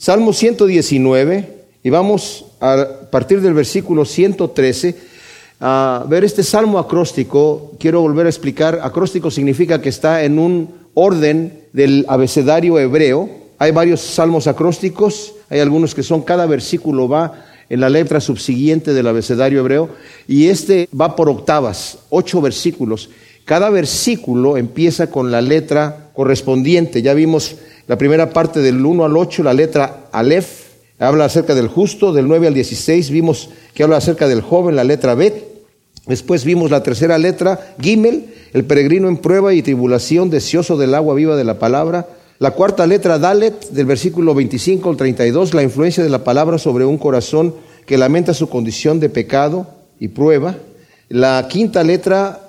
Salmo 119, y vamos a partir del versículo 113 a ver este salmo acróstico. Quiero volver a explicar, acróstico significa que está en un orden del abecedario hebreo. Hay varios salmos acrósticos, hay algunos que son, cada versículo va en la letra subsiguiente del abecedario hebreo, y este va por octavas, ocho versículos. Cada versículo empieza con la letra correspondiente. Ya vimos la primera parte del 1 al 8, la letra Aleph, habla acerca del justo, del 9 al 16 vimos que habla acerca del joven, la letra Bet. Después vimos la tercera letra, Gimel, el peregrino en prueba y tribulación, deseoso del agua viva de la palabra. La cuarta letra, Dalet, del versículo 25 al 32, la influencia de la palabra sobre un corazón que lamenta su condición de pecado y prueba. La quinta letra,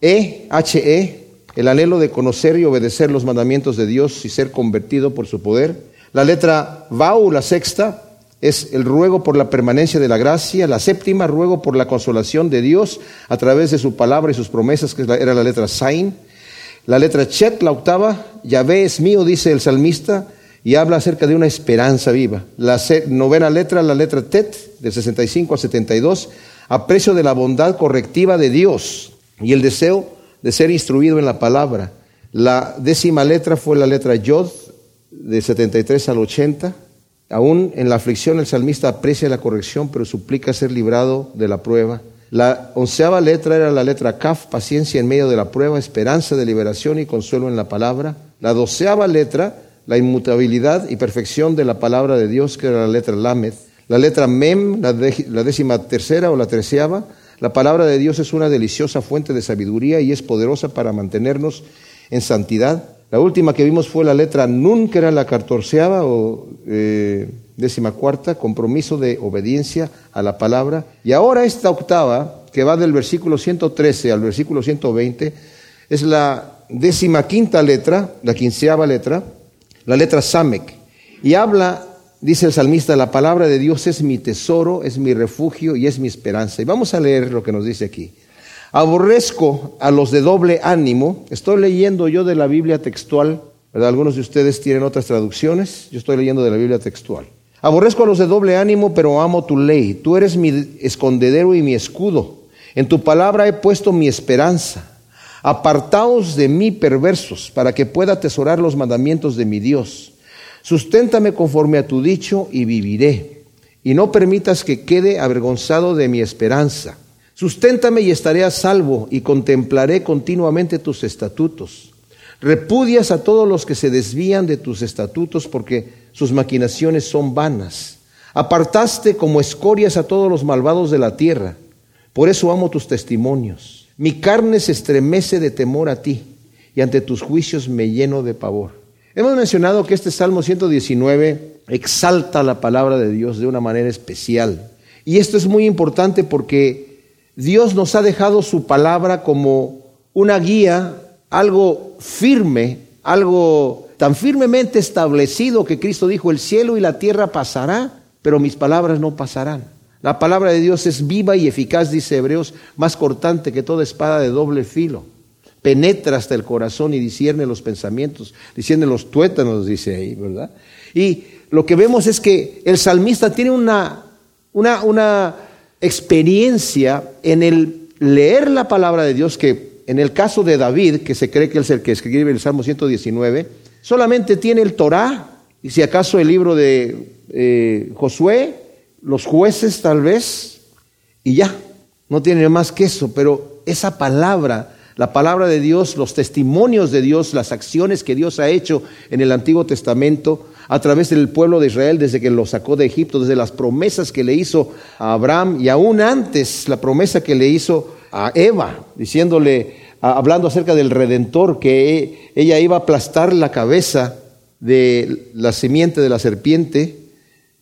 E, H-E, el anhelo de conocer y obedecer los mandamientos de Dios y ser convertido por su poder. La letra Vau, la sexta, es el ruego por la permanencia de la gracia. La séptima, ruego por la consolación de Dios a través de su palabra y sus promesas, que era la letra Sain. La letra Chet, la octava, Yahvé es mío, dice el salmista, y habla acerca de una esperanza viva. La novena letra, la letra Tet, del 65 al 72, aprecio de la bondad correctiva de Dios y el deseo de ser instruido en la palabra. La décima letra fue la letra Yod, de 73 al 80. Aún en la aflicción el salmista aprecia la corrección, pero suplica ser librado de la prueba. La onceava letra era la letra Kaf, paciencia en medio de la prueba, esperanza de liberación y consuelo en la palabra. La doceava letra, la inmutabilidad y perfección de la palabra de Dios, que era la letra Lamed. La letra Mem, la, décima tercera o la treceava, la palabra de Dios es una deliciosa fuente de sabiduría y es poderosa para mantenernos en santidad. La última que vimos fue la letra Nun, que era la catorceava o eh, décima cuarta, compromiso de obediencia a la palabra. Y ahora esta octava, que va del versículo 113 al versículo 120, es la décima quinta letra, la quinceava letra, la letra Samek. Y habla Dice el salmista, la palabra de Dios es mi tesoro, es mi refugio y es mi esperanza. Y vamos a leer lo que nos dice aquí. Aborrezco a los de doble ánimo. Estoy leyendo yo de la Biblia textual, ¿verdad? Algunos de ustedes tienen otras traducciones. Yo estoy leyendo de la Biblia textual. Aborrezco a los de doble ánimo, pero amo tu ley. Tú eres mi escondedero y mi escudo. En tu palabra he puesto mi esperanza. Apartaos de mí, perversos, para que pueda atesorar los mandamientos de mi Dios. Susténtame conforme a tu dicho y viviré, y no permitas que quede avergonzado de mi esperanza. Susténtame y estaré a salvo, y contemplaré continuamente tus estatutos. Repudias a todos los que se desvían de tus estatutos, porque sus maquinaciones son vanas. Apartaste como escorias a todos los malvados de la tierra. Por eso amo tus testimonios. Mi carne se estremece de temor a ti, y ante tus juicios me lleno de pavor. Hemos mencionado que este Salmo 119 exalta la palabra de Dios de una manera especial. Y esto es muy importante porque Dios nos ha dejado su palabra como una guía, algo firme, algo tan firmemente establecido que Cristo dijo, el cielo y la tierra pasará, pero mis palabras no pasarán. La palabra de Dios es viva y eficaz, dice Hebreos, más cortante que toda espada de doble filo penetra hasta el corazón y discierne los pensamientos, discierne los tuétanos, dice ahí, ¿verdad? Y lo que vemos es que el salmista tiene una, una, una experiencia en el leer la palabra de Dios que en el caso de David, que se cree que es el que escribe el Salmo 119, solamente tiene el Torah, y si acaso el libro de eh, Josué, los jueces tal vez, y ya, no tiene más que eso, pero esa palabra la palabra de Dios, los testimonios de Dios, las acciones que Dios ha hecho en el Antiguo Testamento a través del pueblo de Israel desde que lo sacó de Egipto, desde las promesas que le hizo a Abraham y aún antes la promesa que le hizo a Eva, diciéndole, hablando acerca del Redentor, que ella iba a aplastar la cabeza de la simiente de la serpiente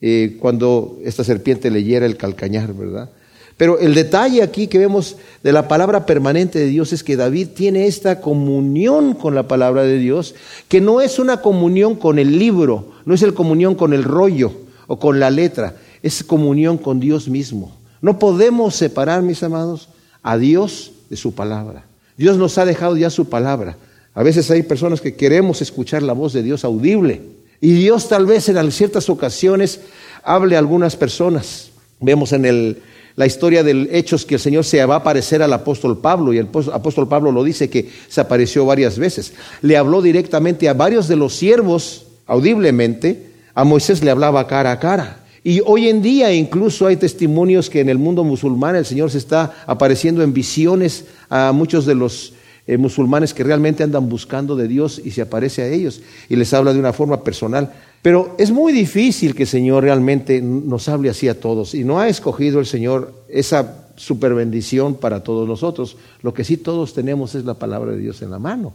eh, cuando esta serpiente leyera el calcañar, ¿verdad? Pero el detalle aquí que vemos de la palabra permanente de Dios es que David tiene esta comunión con la palabra de Dios, que no es una comunión con el libro, no es el comunión con el rollo o con la letra, es comunión con Dios mismo. No podemos separar, mis amados, a Dios de su palabra. Dios nos ha dejado ya su palabra. A veces hay personas que queremos escuchar la voz de Dios audible. Y Dios tal vez en ciertas ocasiones hable a algunas personas. Vemos en el, la historia de Hechos que el Señor se va a aparecer al apóstol Pablo y el apóstol Pablo lo dice que se apareció varias veces. Le habló directamente a varios de los siervos audiblemente, a Moisés le hablaba cara a cara. Y hoy en día incluso hay testimonios que en el mundo musulmán el Señor se está apareciendo en visiones a muchos de los eh, musulmanes que realmente andan buscando de Dios y se aparece a ellos y les habla de una forma personal. Pero es muy difícil que el Señor realmente nos hable así a todos y no ha escogido el Señor esa super bendición para todos nosotros. Lo que sí todos tenemos es la palabra de Dios en la mano.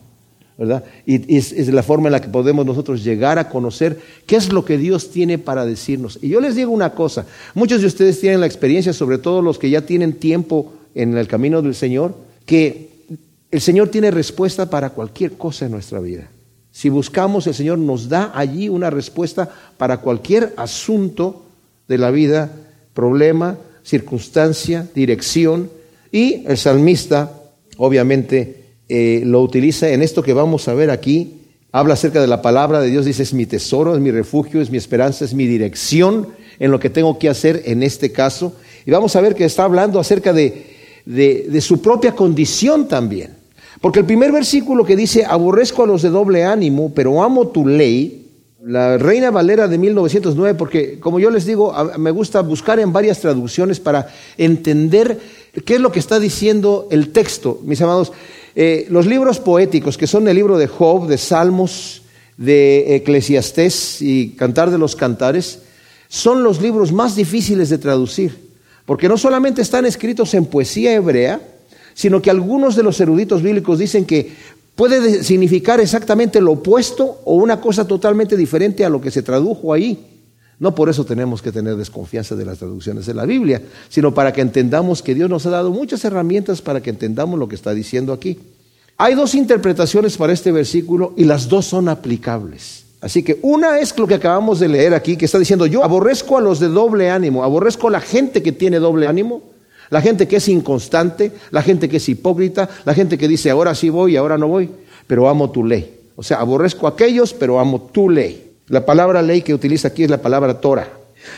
¿verdad? Y es, es, la forma en la que podemos nosotros llegar a conocer qué es lo que Dios tiene para decirnos. Y yo les digo una cosa, muchos de ustedes tienen la experiencia, sobre todo los que ya tienen tiempo en el camino del Señor, que el Señor tiene respuesta para cualquier cosa en nuestra vida. Si buscamos, el Señor nos da allí una respuesta para cualquier asunto de la vida, problema, circunstancia, dirección. Y el salmista, obviamente, eh, lo utiliza en esto que vamos a ver aquí. Habla acerca de la palabra de Dios, dice, es mi tesoro, es mi refugio, es mi esperanza, es mi dirección en lo que tengo que hacer en este caso. Y vamos a ver que está hablando acerca de, de su propia condición también. Porque el primer versículo que dice, aborrezco a los de doble ánimo, pero amo tu ley, la Reina Valera de 1909, porque como yo les digo, me gusta buscar en varias traducciones para entender qué es lo que está diciendo el texto, mis amados. Eh, los libros poéticos, que son el libro de Job, de Salmos, de Eclesiastés y Cantar de los Cantares, son los libros más difíciles de traducir, porque no solamente están escritos en poesía hebrea, sino que algunos de los eruditos bíblicos dicen que puede significar exactamente lo opuesto o una cosa totalmente diferente a lo que se tradujo ahí. No por eso tenemos que tener desconfianza de las traducciones de la Biblia, sino para que entendamos que Dios nos ha dado muchas herramientas para que entendamos lo que está diciendo aquí. Hay dos interpretaciones para este versículo y las dos son aplicables. Así que una es lo que acabamos de leer aquí, que está diciendo, yo aborrezco a los de doble ánimo, aborrezco a la gente que tiene doble ánimo, la gente que es inconstante, la gente que es hipócrita, la gente que dice, ahora sí voy y ahora no voy, pero amo tu ley. O sea, aborrezco a aquellos, pero amo tu ley. La palabra ley que utiliza aquí es la palabra Torah.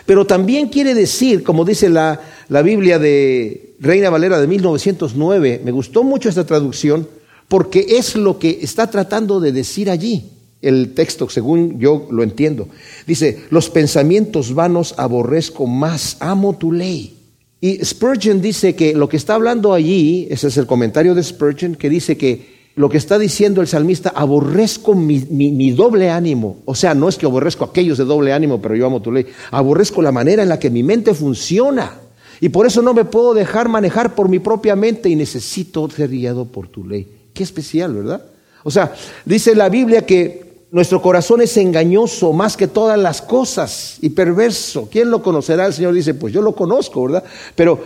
Pero también quiere decir, como dice la, la Biblia de Reina Valera de 1909, me gustó mucho esta traducción, porque es lo que está tratando de decir allí el texto, según yo lo entiendo. Dice, los pensamientos vanos aborrezco más, amo tu ley. Y Spurgeon dice que lo que está hablando allí, ese es el comentario de Spurgeon, que dice que lo que está diciendo el salmista, aborrezco mi, doble ánimo. O sea, no es que aborrezco a aquellos de doble ánimo, pero yo amo tu ley. Aborrezco la manera en la que mi mente funciona. Y por eso no me puedo dejar manejar por mi propia mente y necesito ser guiado por tu ley. Qué especial, ¿verdad? O sea, dice la Biblia que nuestro corazón es engañoso más que todas las cosas y perverso. ¿Quién lo conocerá? El Señor dice, pues yo lo conozco, ¿verdad? Pero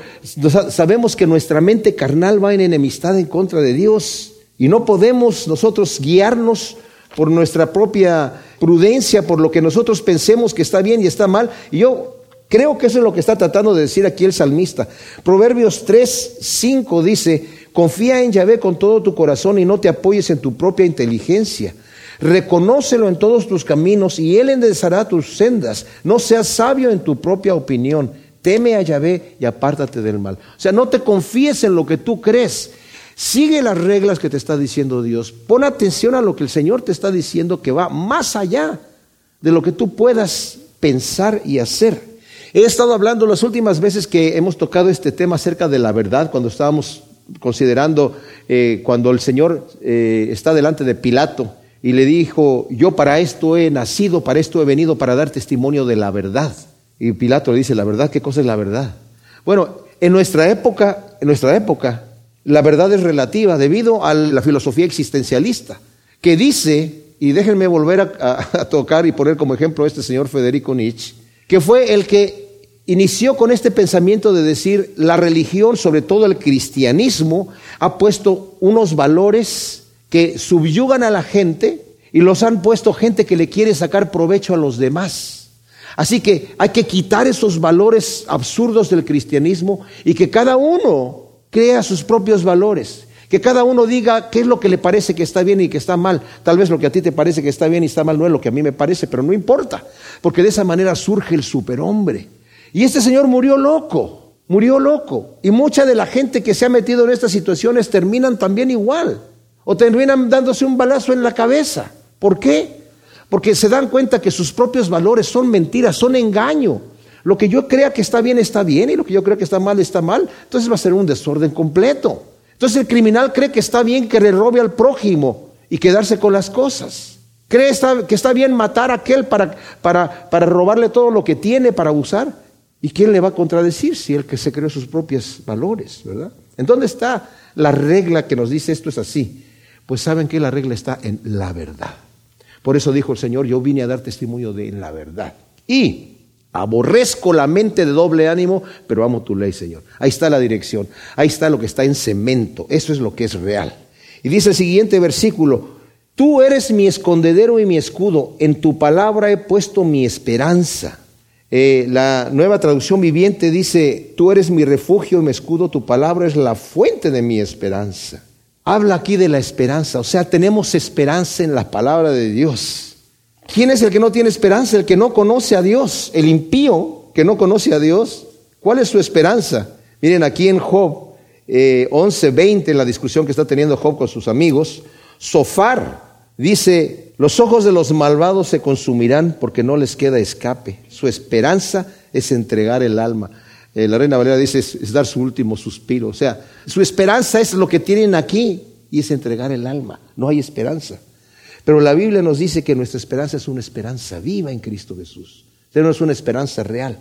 sabemos que nuestra mente carnal va en enemistad en contra de Dios. Y no podemos nosotros guiarnos por nuestra propia prudencia, por lo que nosotros pensemos que está bien y está mal. Y yo creo que eso es lo que está tratando de decir aquí el salmista. Proverbios 3, 5 dice, confía en Yahvé con todo tu corazón y no te apoyes en tu propia inteligencia. Reconócelo en todos tus caminos y Él enderezará tus sendas. No seas sabio en tu propia opinión. Teme a Yahvé y apártate del mal. O sea, no te confíes en lo que tú crees Sigue las reglas que te está diciendo Dios. Pon atención a lo que el Señor te está diciendo que va más allá de lo que tú puedas pensar y hacer. He estado hablando las últimas veces que hemos tocado este tema acerca de la verdad, cuando estábamos considerando eh, cuando el Señor eh, está delante de Pilato y le dijo, yo para esto he nacido, para esto he venido, para dar testimonio de la verdad. Y Pilato le dice, ¿la verdad? ¿Qué cosa es la verdad? Bueno, en nuestra época, en nuestra época, la verdad es relativa debido a la filosofía existencialista, que dice, y déjenme volver a, tocar y poner como ejemplo a este señor Federico Nietzsche, que fue el que inició con este pensamiento de decir, la religión, sobre todo el cristianismo, ha puesto unos valores que subyugan a la gente y los han puesto gente que le quiere sacar provecho a los demás. Así que hay que quitar esos valores absurdos del cristianismo y que cada uno crea sus propios valores, Que cada uno diga qué es lo que le parece que está bien y que está mal. Tal vez lo que a ti te parece que está bien y está mal no es lo que a mí me parece, pero no importa, porque de esa manera surge el superhombre. Y este señor murió loco, murió loco. Y mucha de la gente que se ha metido en estas situaciones terminan también igual, o terminan dándose un balazo en la cabeza. ¿Por qué? Porque se dan cuenta que sus propios valores son mentiras, son engaño. Lo que yo crea que está bien está bien y lo que yo creo que está mal está mal. Entonces va a ser un desorden completo. Entonces el criminal cree que está bien que le robe al prójimo y quedarse con las cosas. Cree que está bien matar a aquel para, para, para robarle todo lo que tiene, para abusar. ¿Y quién le va a contradecir si el que se creó sus propios valores, verdad? ¿En dónde está la regla que nos dice esto es así? Pues saben que la regla está en la verdad. Por eso dijo el Señor, yo vine a dar testimonio de la verdad. Y Aborrezco la mente de doble ánimo, pero amo tu ley, Señor. Ahí está la dirección. Ahí está lo que está en cemento. Eso es lo que es real. Y dice el siguiente versículo, tú eres mi escondedero y mi escudo. En tu palabra he puesto mi esperanza. Eh, la nueva traducción viviente dice, tú eres mi refugio y mi escudo, tu palabra es la fuente de mi esperanza. Habla aquí de la esperanza, o sea, tenemos esperanza en la palabra de Dios. ¿Quién es el que no tiene esperanza? El que no conoce a Dios, el impío que no conoce a Dios. ¿Cuál es su esperanza? Miren, aquí en Job eh, 11, 20, en la discusión que está teniendo Job con sus amigos, Sofar dice, los ojos de los malvados se consumirán porque no les queda escape. Su esperanza es entregar el alma. Eh, la reina Valera dice, es dar su último suspiro. O sea, su esperanza es lo que tienen aquí y es entregar el alma. No hay esperanza. Pero la Biblia nos dice que nuestra esperanza es una esperanza viva en Cristo Jesús. No es una esperanza real.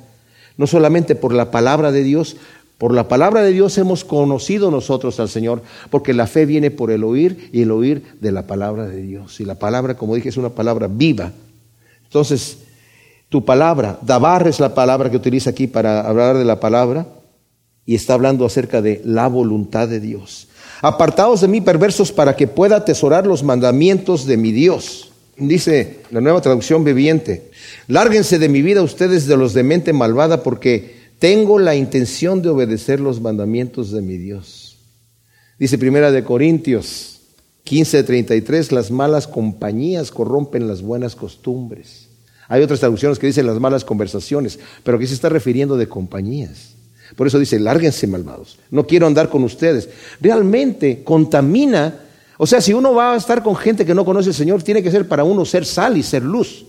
No solamente por la palabra de Dios, por la palabra de Dios hemos conocido nosotros al Señor, porque la fe viene por el oír y el oír de la palabra de Dios. Y la palabra, como dije, es una palabra viva. Entonces, tu palabra, Dabar es la palabra que utiliza aquí para hablar de la palabra, y está hablando acerca de la voluntad de Dios. Apartados de mí perversos para que pueda atesorar los mandamientos de mi Dios. Dice la nueva traducción viviente. Lárguense de mi vida ustedes de los de mente malvada porque tengo la intención de obedecer los mandamientos de mi Dios. Dice Primera de Corintios 15:33, las malas compañías corrompen las buenas costumbres. Hay otras traducciones que dicen las malas conversaciones, pero aquí se está refiriendo de compañías. Por eso dice, lárguense malvados, no quiero andar con ustedes. Realmente contamina, o sea, si uno va a estar con gente que no conoce al Señor, tiene que ser para uno ser sal y ser luz.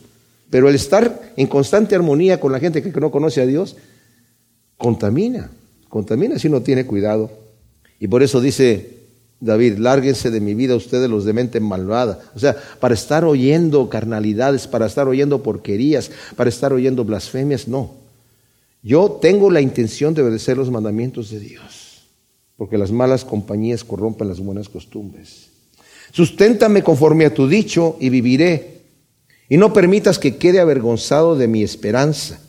Pero el estar en constante armonía con la gente que no conoce a Dios, contamina, contamina si uno tiene cuidado. Y por eso dice David, lárguense de mi vida ustedes los de mente malvada. O sea, para estar oyendo carnalidades, para estar oyendo porquerías, para estar oyendo blasfemias, no. Yo tengo la intención de obedecer los mandamientos de Dios, porque las malas compañías corrompen las buenas costumbres. Susténtame conforme a tu dicho y viviré, y no permitas que quede avergonzado de mi esperanza.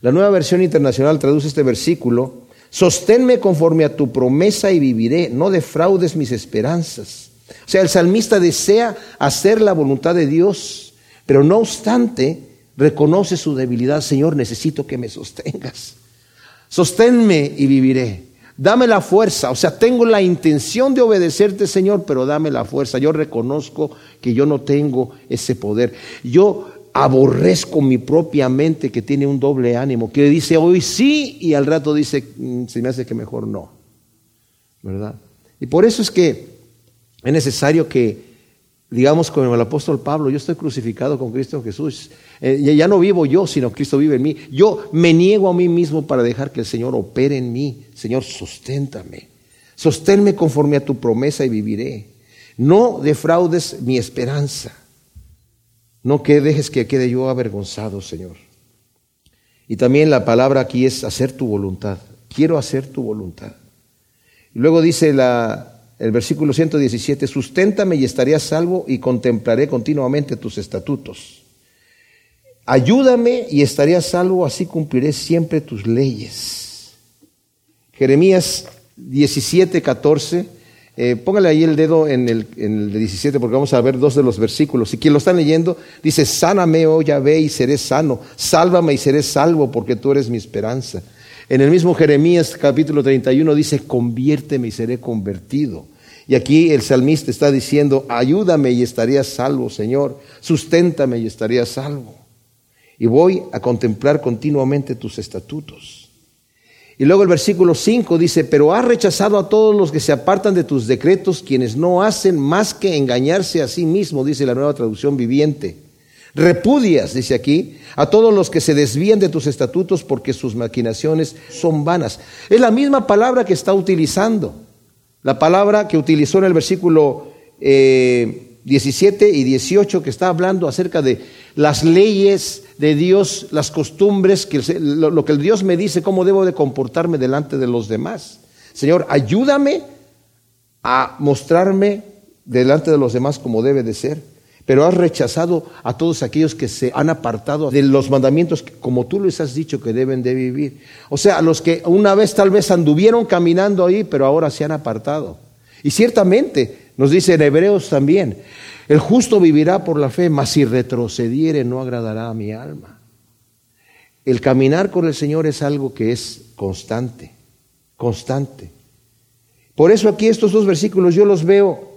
La nueva versión internacional traduce este versículo, sosténme conforme a tu promesa y viviré, no defraudes mis esperanzas. O sea, el salmista desea hacer la voluntad de Dios, pero no obstante, reconoce su debilidad, Señor, necesito que me sostengas. Sosténme y viviré. Dame la fuerza, o sea, tengo la intención de obedecerte, Señor, pero dame la fuerza. Yo reconozco que yo no tengo ese poder. Yo aborrezco mi propia mente que tiene un doble ánimo, que dice hoy sí y al rato dice, mm, se me hace que mejor no. ¿Verdad? Y por eso es que es necesario que digamos como el apóstol Pablo, yo estoy crucificado con Cristo Jesús. Eh, ya no vivo yo, sino Cristo vive en mí. Yo me niego a mí mismo para dejar que el Señor opere en mí. Señor, susténtame. Sosténme conforme a tu promesa y viviré. No defraudes mi esperanza. No que dejes que quede yo avergonzado, Señor. Y también la palabra aquí es hacer tu voluntad. Quiero hacer tu voluntad. luego dice el versículo 117, susténtame y estaré a salvo y contemplaré continuamente tus estatutos. Ayúdame y estaré a salvo, así cumpliré siempre tus leyes. Jeremías 17, 14. Eh, póngale ahí el dedo en el, en el 17 porque vamos a ver dos de los versículos. Y quien lo está leyendo dice, sáname, oh Yahvé, y seré sano. Sálvame y seré salvo porque tú eres mi esperanza. En el mismo Jeremías capítulo 31 dice, conviérteme y seré convertido. Y aquí el salmista está diciendo, ayúdame y estaría salvo, Señor, susténtame y estaría salvo. Y voy a contemplar continuamente tus estatutos. Y luego el versículo 5 dice, pero has rechazado a todos los que se apartan de tus decretos, quienes no hacen más que engañarse a sí mismo, dice la nueva traducción viviente. Repudias, dice aquí, a todos los que se desvían de tus estatutos porque sus maquinaciones son vanas. Es la misma palabra que está utilizando, la palabra que utilizó en el versículo 17 eh, y 18, que está hablando acerca de las leyes de Dios, las costumbres, que, lo, lo que Dios me dice, cómo debo de comportarme delante de los demás. Señor, ayúdame a mostrarme delante de los demás como debe de ser pero has rechazado a todos aquellos que se han apartado de los mandamientos como tú les has dicho que deben de vivir. O sea, a los que una vez tal vez anduvieron caminando ahí, pero ahora se han apartado. Y ciertamente, nos dice en Hebreos también, el justo vivirá por la fe, mas si retrocediere no agradará a mi alma. El caminar con el Señor es algo que es constante, constante. Por eso aquí estos dos versículos yo los veo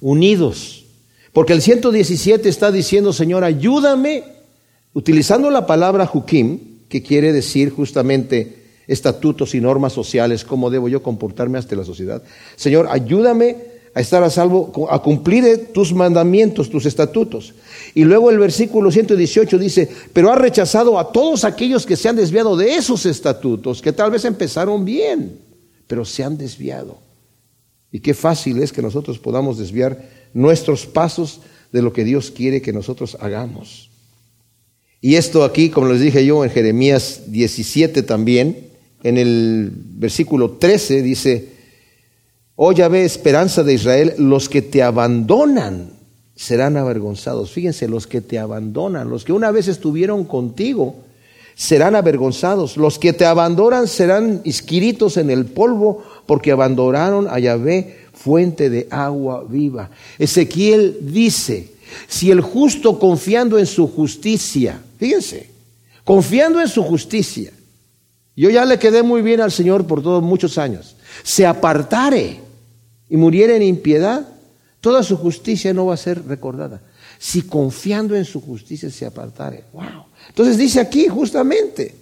unidos. Porque el 117 está diciendo, Señor, ayúdame, utilizando la palabra Jukim, que quiere decir justamente estatutos y normas sociales, cómo debo yo comportarme ante la sociedad. Señor, ayúdame a estar a salvo, a cumplir tus mandamientos, tus estatutos. Y luego el versículo 118 dice, pero ha rechazado a todos aquellos que se han desviado de esos estatutos, que tal vez empezaron bien, pero se han desviado. Y qué fácil es que nosotros podamos desviar nuestros pasos de lo que Dios quiere que nosotros hagamos. Y esto aquí, como les dije yo en Jeremías 17 también, en el versículo 13 dice, oh ve esperanza de Israel, los que te abandonan serán avergonzados. Fíjense, los que te abandonan, los que una vez estuvieron contigo, serán avergonzados. Los que te abandonan serán inscritos en el polvo porque abandonaron a Yahvé fuente de agua viva. Ezequiel dice, si el justo confiando en su justicia, fíjense, confiando en su justicia, yo ya le quedé muy bien al Señor por todos muchos años, se apartare y muriera en impiedad, toda su justicia no va a ser recordada. Si confiando en su justicia se apartare, wow. Entonces dice aquí justamente,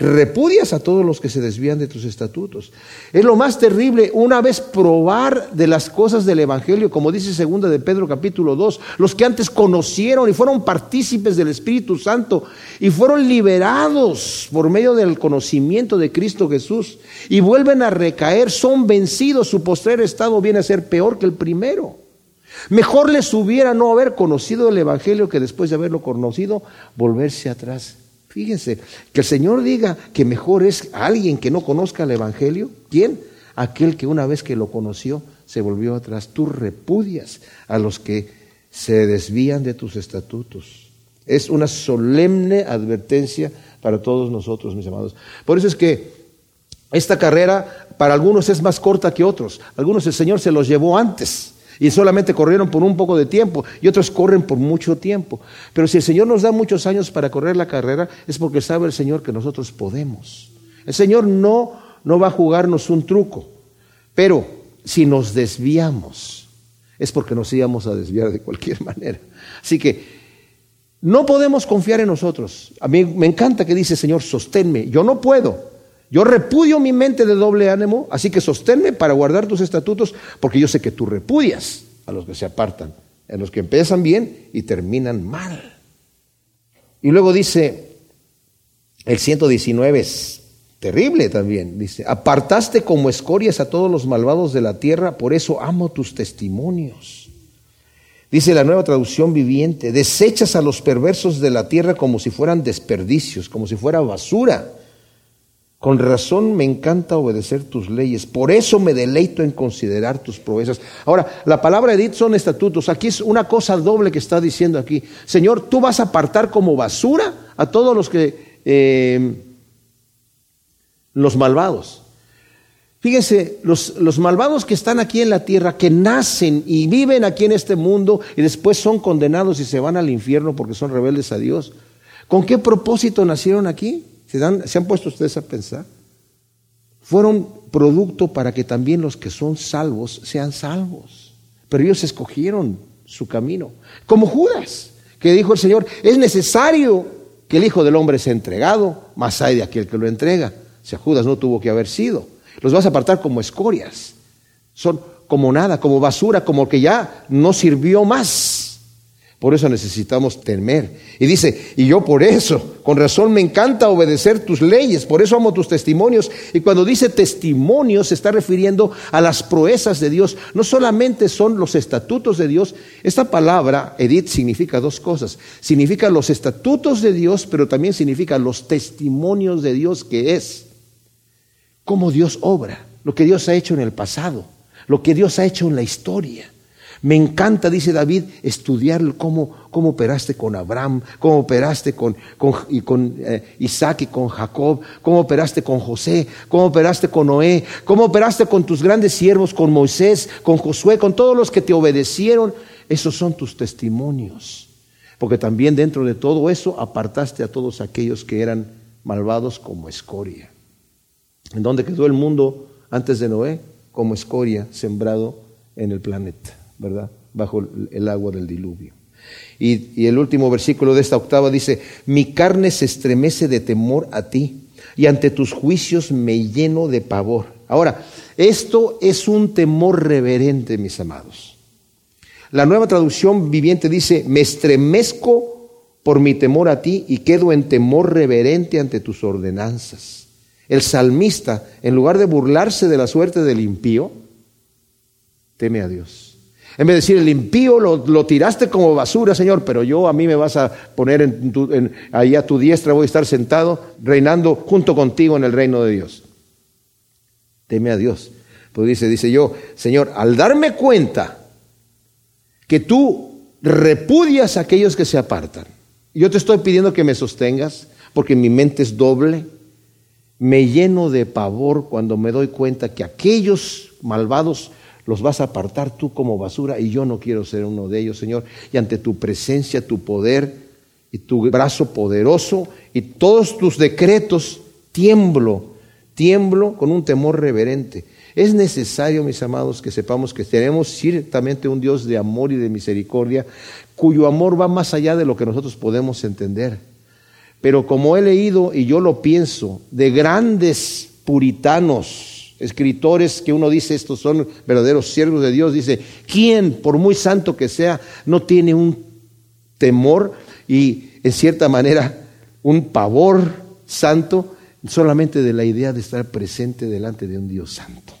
Repudias a todos los que se desvían de tus estatutos. Es lo más terrible una vez probar de las cosas del Evangelio, como dice segunda de Pedro capítulo 2, los que antes conocieron y fueron partícipes del Espíritu Santo y fueron liberados por medio del conocimiento de Cristo Jesús y vuelven a recaer, son vencidos, su postrer estado viene a ser peor que el primero. Mejor les hubiera no haber conocido el Evangelio que después de haberlo conocido, volverse atrás Fíjense, que el Señor diga que mejor es alguien que no conozca el Evangelio. ¿Quién? Aquel que una vez que lo conoció se volvió atrás. Tú repudias a los que se desvían de tus estatutos. Es una solemne advertencia para todos nosotros, mis amados. Por eso es que esta carrera para algunos es más corta que otros. Algunos el Señor se los llevó antes y solamente corrieron por un poco de tiempo y otros corren por mucho tiempo. Pero si el Señor nos da muchos años para correr la carrera, es porque sabe el Señor que nosotros podemos. El Señor no, no va a jugarnos un truco, pero si nos desviamos, es porque nos íbamos a desviar de cualquier manera. Así que no podemos confiar en nosotros. A mí me encanta que dice, Señor, sosténme. Yo no puedo, yo repudio mi mente de doble ánimo, así que sosténme para guardar tus estatutos, porque yo sé que tú repudias a los que se apartan, a los que empiezan bien y terminan mal. Y luego dice, el 119 es terrible también, dice, apartaste como escorias a todos los malvados de la tierra, por eso amo tus testimonios. Dice la nueva traducción viviente, desechas a los perversos de la tierra como si fueran desperdicios, como si fuera basura. Con razón me encanta obedecer tus leyes, por eso me deleito en considerar tus proezas. Ahora, la palabra edit son estatutos. Aquí es una cosa doble que está diciendo aquí. Señor, tú vas a apartar como basura a todos los que, eh, los malvados. Fíjense, los, los malvados que están aquí en la tierra, que nacen y viven aquí en este mundo y después son condenados y se van al infierno porque son rebeldes a Dios. ¿Con qué propósito nacieron aquí? ¿Se, han puesto ustedes a pensar? fueron producto para que también los que son salvos sean salvos. Pero ellos escogieron su camino. Como Judas, que dijo el Señor, es necesario que el Hijo del Hombre sea entregado, más hay de aquel que lo entrega. O sea, Judas no tuvo que haber sido. Los vas a apartar como escorias. Son como nada, como basura, como que ya no sirvió más. Por eso necesitamos temer. Y dice, y yo por eso, con razón me encanta obedecer tus leyes, por eso amo tus testimonios. Y cuando dice testimonios se está refiriendo a las proezas de Dios. No solamente son los estatutos de Dios. Esta palabra, Edith, significa dos cosas. Significa los estatutos de Dios, pero también significa los testimonios de Dios que es. Cómo Dios obra, lo que Dios ha hecho en el pasado, lo que Dios ha hecho en la historia. Me encanta, dice David, estudiar cómo, cómo operaste con Abraham, cómo operaste con, eh, Isaac y con Jacob, cómo operaste con José, cómo operaste con Noé, cómo operaste con tus grandes siervos, con Moisés, con Josué, con todos los que te obedecieron. Esos son tus testimonios. Porque también dentro de todo eso apartaste a todos aquellos que eran malvados como escoria. ¿En dónde quedó el mundo antes de Noé? Como escoria sembrado en el planeta. ¿Verdad? Bajo el agua del diluvio. Y, el último versículo de esta octava dice, mi carne se estremece de temor a ti y ante tus juicios me lleno de pavor. Ahora, esto es un temor reverente, mis amados. La nueva traducción viviente dice, me estremezco por mi temor a ti y quedo en temor reverente ante tus ordenanzas. El salmista, en lugar de burlarse de la suerte del impío, teme a Dios. En vez de decir, el impío lo, tiraste como basura, Señor, pero yo a mí me vas a poner en ahí a tu diestra, voy a estar sentado, reinando junto contigo en el reino de Dios. Teme a Dios. Pues dice, dice yo, Señor, al darme cuenta que tú repudias a aquellos que se apartan, yo te estoy pidiendo que me sostengas, porque mi mente es doble, me lleno de pavor cuando me doy cuenta que aquellos malvados los vas a apartar tú como basura y yo no quiero ser uno de ellos, Señor. Y ante tu presencia, tu poder y tu brazo poderoso y todos tus decretos, tiemblo, tiemblo con un temor reverente. Es necesario, mis amados, que sepamos que tenemos ciertamente un Dios de amor y de misericordia, cuyo amor va más allá de lo que nosotros podemos entender. Pero como he leído y yo lo pienso, de grandes puritanos, escritores que uno dice estos son verdaderos siervos de Dios, dice, ¿quién, por muy santo que sea, no tiene un temor y en cierta manera un pavor santo solamente de la idea de estar presente delante de un Dios santo?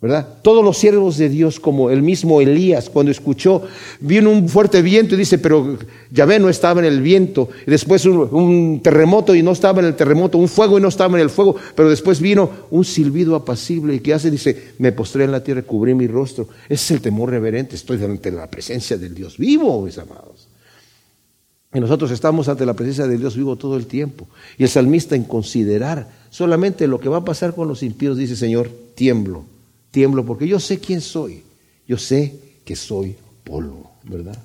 ¿Verdad? Todos los siervos de Dios, como el mismo Elías, cuando escuchó, vino un fuerte viento y dice, pero Yahvé no estaba en el viento, y después un, terremoto y no estaba en el terremoto, un fuego y no estaba en el fuego, pero después vino un silbido apacible y que hace, dice, me postré en la tierra, cubrí mi rostro. Ese es el temor reverente, estoy delante de la presencia del Dios vivo, mis amados. Y nosotros estamos ante la presencia del Dios vivo todo el tiempo. Y el salmista en considerar solamente lo que va a pasar con los impíos dice, Señor, tiemblo tiemblo porque yo sé quién soy. Yo sé que soy polvo, ¿verdad?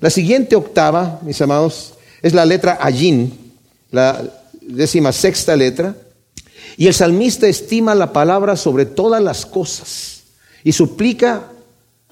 La siguiente octava, mis amados, es la letra Ayin, la décima sexta letra. Y el salmista estima la palabra sobre todas las cosas y suplica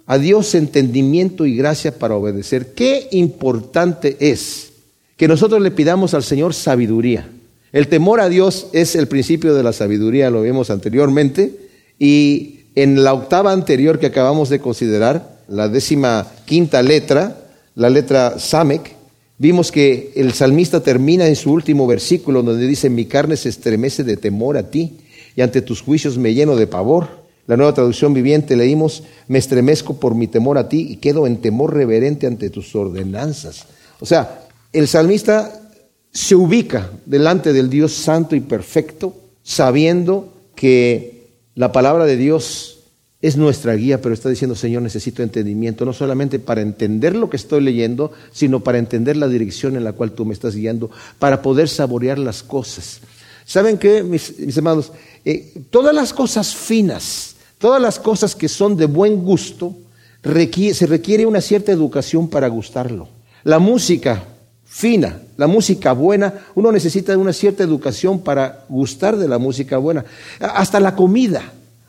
a Dios entendimiento y gracia para obedecer. Qué importante es que nosotros le pidamos al Señor sabiduría. El temor a Dios es el principio de la sabiduría, lo vimos anteriormente. Y en la octava anterior que acabamos de considerar, la décima quinta letra, la letra Samek, vimos que el salmista termina en su último versículo donde dice, mi carne se estremece de temor a ti y ante tus juicios me lleno de pavor. La nueva traducción viviente leímos, me estremezco por mi temor a ti y quedo en temor reverente ante tus ordenanzas. O sea, el salmista se ubica delante del Dios santo y perfecto, sabiendo que la palabra de Dios es nuestra guía, pero está diciendo, Señor, necesito entendimiento, no solamente para entender lo que estoy leyendo, sino para entender la dirección en la cual tú me estás guiando, para poder saborear las cosas. ¿Saben qué, mis, hermanos? Eh, todas las cosas finas, todas las cosas que son de buen gusto, se requiere una cierta educación para gustarlo. La música fina, la música buena, uno necesita una cierta educación para gustar de la música buena. Hasta la comida,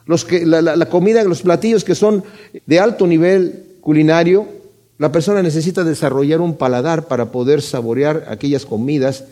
los que, la, la comida, los platillos que son de alto nivel culinario, la persona necesita desarrollar un paladar para poder saborear aquellas comidas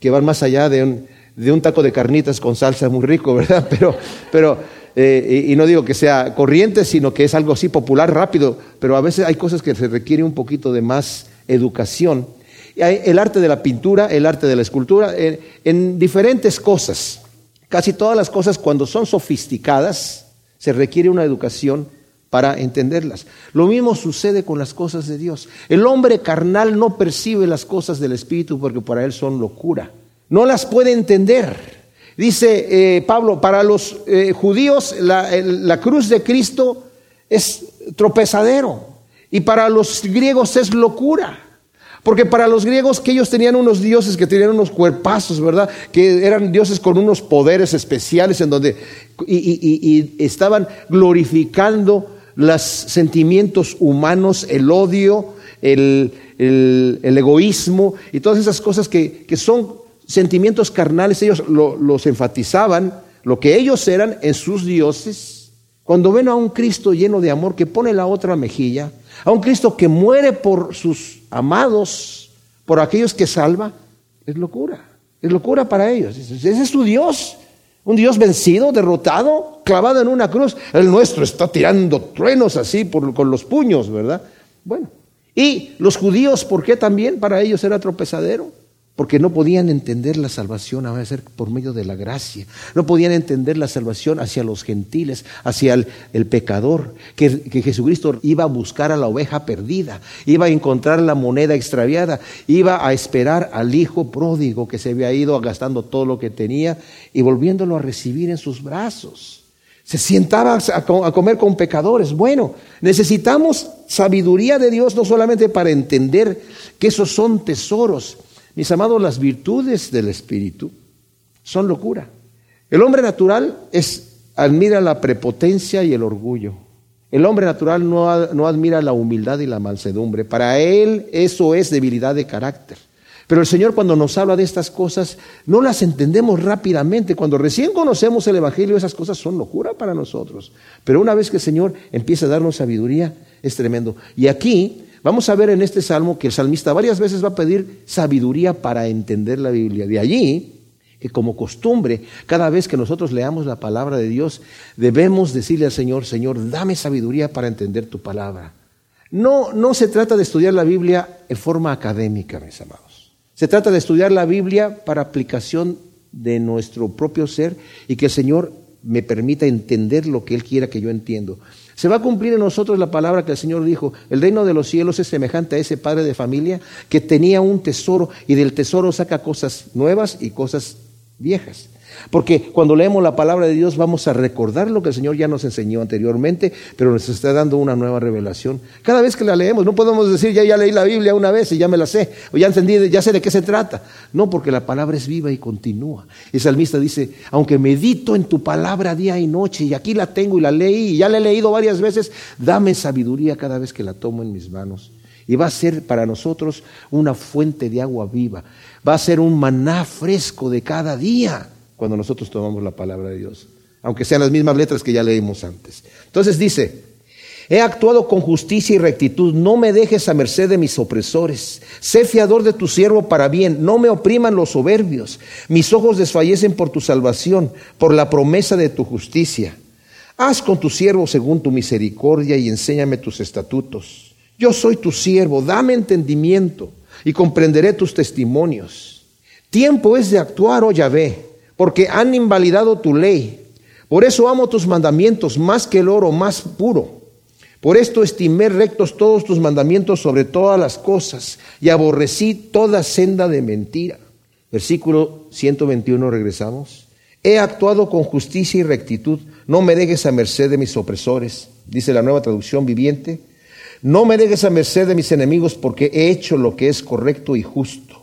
que van más allá de un, de un taco de carnitas con salsa muy rico, ¿verdad? Pero, pero eh, y no digo que sea corriente, sino que es algo así popular, rápido, pero a veces hay cosas que se requiere un poquito de más educación. El arte de la pintura, el arte de la escultura, en, en diferentes cosas. Casi todas las cosas cuando son sofisticadas, se requiere una educación para entenderlas. Lo mismo sucede con las cosas de Dios. El hombre carnal no percibe las cosas del Espíritu porque para él son locura. No las puede entender. Dice eh, Pablo, para los eh, judíos la cruz de Cristo es tropezadero y para los griegos es locura. Porque para los griegos que ellos tenían unos dioses que tenían unos cuerpazos, ¿verdad? Que eran dioses con unos poderes especiales en donde y, estaban glorificando los sentimientos humanos, el odio, el, egoísmo y todas esas cosas que, que son sentimientos carnales, ellos los enfatizaban, lo que ellos eran en sus dioses. Cuando ven a un Cristo lleno de amor que pone la otra mejilla, a un Cristo que muere por sus amados, por aquellos que salva, es locura. Es locura para ellos. Ese es su Dios. Un Dios vencido, derrotado, clavado en una cruz. El nuestro está tirando truenos así por, con los puños, ¿verdad? Bueno. Y los judíos, ¿por qué también para ellos era tropezadero? Porque no podían entender la salvación a ser por medio de la gracia, no podían entender la salvación hacia los gentiles, hacia el, pecador, que, que, Jesucristo iba a buscar a la oveja perdida, iba a encontrar la moneda extraviada, iba a esperar al hijo pródigo que se había ido gastando todo lo que tenía y volviéndolo a recibir en sus brazos. Se sentaba a comer con pecadores. Bueno, necesitamos sabiduría de Dios no solamente para entender que esos son tesoros, mis amados, las virtudes del Espíritu son locura. El hombre natural admira la prepotencia y el orgullo. El hombre natural no admira la humildad y la mansedumbre. Para él eso es debilidad de carácter. Pero el Señor cuando nos habla de estas cosas, no las entendemos rápidamente. Cuando recién conocemos el Evangelio, esas cosas son locura para nosotros. Pero una vez que el Señor empieza a darnos sabiduría, es tremendo. Y aquí Vamos a ver en este salmo que el salmista varias veces va a pedir sabiduría para entender la Biblia. De allí que como costumbre, cada vez que nosotros leamos la palabra de Dios, debemos decirle al Señor, Señor, dame sabiduría para entender tu palabra. No, no se trata de estudiar la Biblia en forma académica, mis amados. Se trata de estudiar la Biblia para aplicación de nuestro propio ser y que el Señor me permita entender lo que Él quiera que yo entiendo. Se va a cumplir en nosotros la palabra que el Señor dijo. El reino de los cielos es semejante a ese padre de familia que tenía un tesoro y del tesoro saca cosas nuevas y cosas viejas. Porque cuando leemos la palabra de Dios vamos a recordar lo que el Señor ya nos enseñó anteriormente, pero nos está dando una nueva revelación. Cada vez que la leemos, no podemos decir, ya, ya leí la Biblia una vez y ya me la sé, o ya entendí, ya sé de qué se trata. No, porque la palabra es viva y continúa. El salmista dice, aunque medito en tu palabra día y noche, y aquí la tengo y la leí, y ya la he leído varias veces, dame sabiduría cada vez que la tomo en mis manos. Y va a ser para nosotros una fuente de agua viva. Va a ser un maná fresco de cada día cuando nosotros tomamos la palabra de Dios, aunque sean las mismas letras que ya leímos antes. Entonces dice, he actuado con justicia y rectitud, no me dejes a merced de mis opresores, sé fiador de tu siervo para bien, no me opriman los soberbios, mis ojos desfallecen por tu salvación, por la promesa de tu justicia. Haz con tu siervo según tu misericordia y enséñame tus estatutos. Yo soy tu siervo, dame entendimiento y comprenderé tus testimonios. Tiempo es de actuar, oh Yahvé porque han invalidado tu ley. Por eso amo tus mandamientos más que el oro más puro. Por esto estimé rectos todos tus mandamientos sobre todas las cosas y aborrecí toda senda de mentira. Versículo 121 regresamos. He actuado con justicia y rectitud. No me dejes a merced de mis opresores, dice la nueva traducción viviente. No me dejes a merced de mis enemigos porque he hecho lo que es correcto y justo.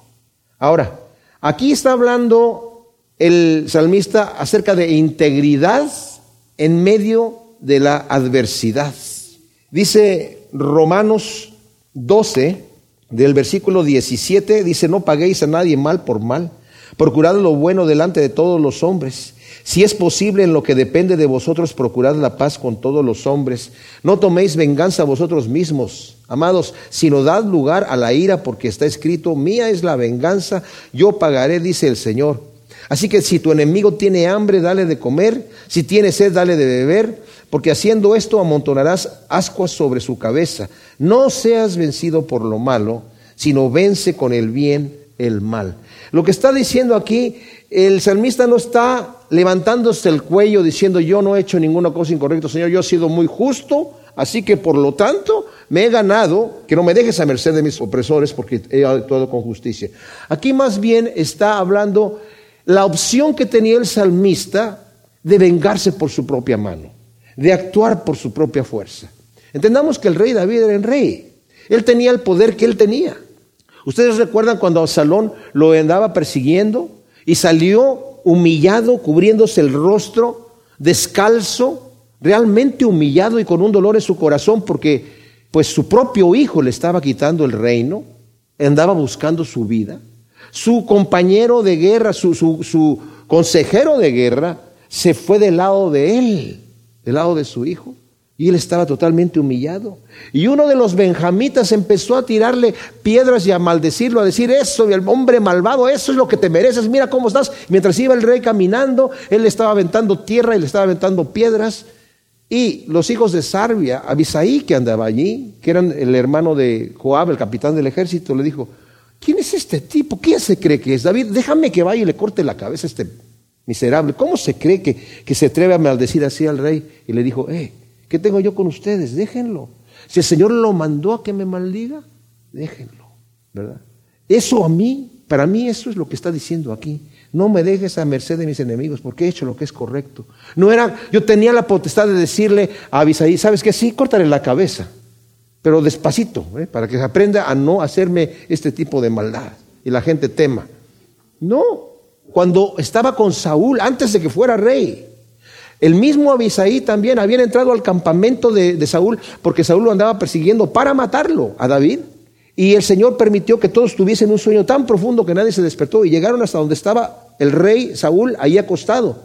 Ahora, aquí está hablando el salmista acerca de integridad en medio de la adversidad. Dice Romanos 12, del versículo 17 dice, no paguéis a nadie mal por mal, procurad lo bueno delante de todos los hombres. Si es posible en lo que depende de vosotros, procurad la paz con todos los hombres. No toméis venganza vosotros mismos, amados, sino dad lugar a la ira, porque está escrito, mía es la venganza, yo pagaré, dice el Señor. Así que si tu enemigo tiene hambre, dale de comer, si tiene sed, dale de beber, porque haciendo esto amontonarás ascuas sobre su cabeza. No seas vencido por lo malo, sino vence con el bien el mal. Lo que está diciendo aquí, el salmista no está levantándose el cuello diciendo yo no he hecho ninguna cosa incorrecta, Señor, yo he sido muy justo, así que por lo tanto me he ganado que no me dejes a merced de mis opresores porque he actuado con justicia. Aquí más bien está hablando la opción que tenía el salmista de vengarse por su propia mano, de actuar por su propia fuerza. Entendamos que el rey David era el rey. Él tenía el poder que él tenía. Ustedes recuerdan cuando Absalón lo andaba persiguiendo y salió humillado, cubriéndose el rostro, descalzo, realmente humillado y con un dolor en su corazón porque pues su propio hijo le estaba quitando el reino, andaba buscando su vida. Su compañero de guerra, su, su consejero de guerra, se fue del lado de él, del lado de su hijo. Y él estaba totalmente humillado. Y uno de los benjamitas empezó a tirarle piedras y a maldecirlo, a decir eso, el hombre malvado, eso es lo que te mereces, mira cómo estás. Mientras iba el rey caminando, él le estaba aventando tierra y le estaba aventando piedras. Y los hijos de Sarbia, Abisaí que andaba allí, que eran el hermano de Joab, el capitán del ejército, le dijo, ¿quién es este tipo? ¿Quién se cree que es? David, déjame que vaya y le corte la cabeza a este miserable. ¿Cómo se cree que, que se atreve a maldecir así al rey? Y le dijo, eh, ¿Qué tengo yo con ustedes? Déjenlo. Si el Señor lo mandó a que me maldiga, déjenlo. ¿Verdad? Eso a mí, para mí eso es lo que está diciendo aquí. No me dejes a merced de mis enemigos porque he hecho lo que es correcto. No era, yo tenía la potestad de decirle a Abisaí, ¿sabes qué? Sí, córtale la cabeza, pero despacito, ¿eh? para que aprenda a no hacerme este tipo de maldad y la gente tema. No, cuando estaba con Saúl, antes de que fuera rey, el mismo Abisaí también había entrado al campamento de, Saúl porque Saúl lo andaba persiguiendo para matarlo a David. Y el Señor permitió que todos tuviesen un sueño tan profundo que nadie se despertó y llegaron hasta donde estaba el rey Saúl ahí acostado.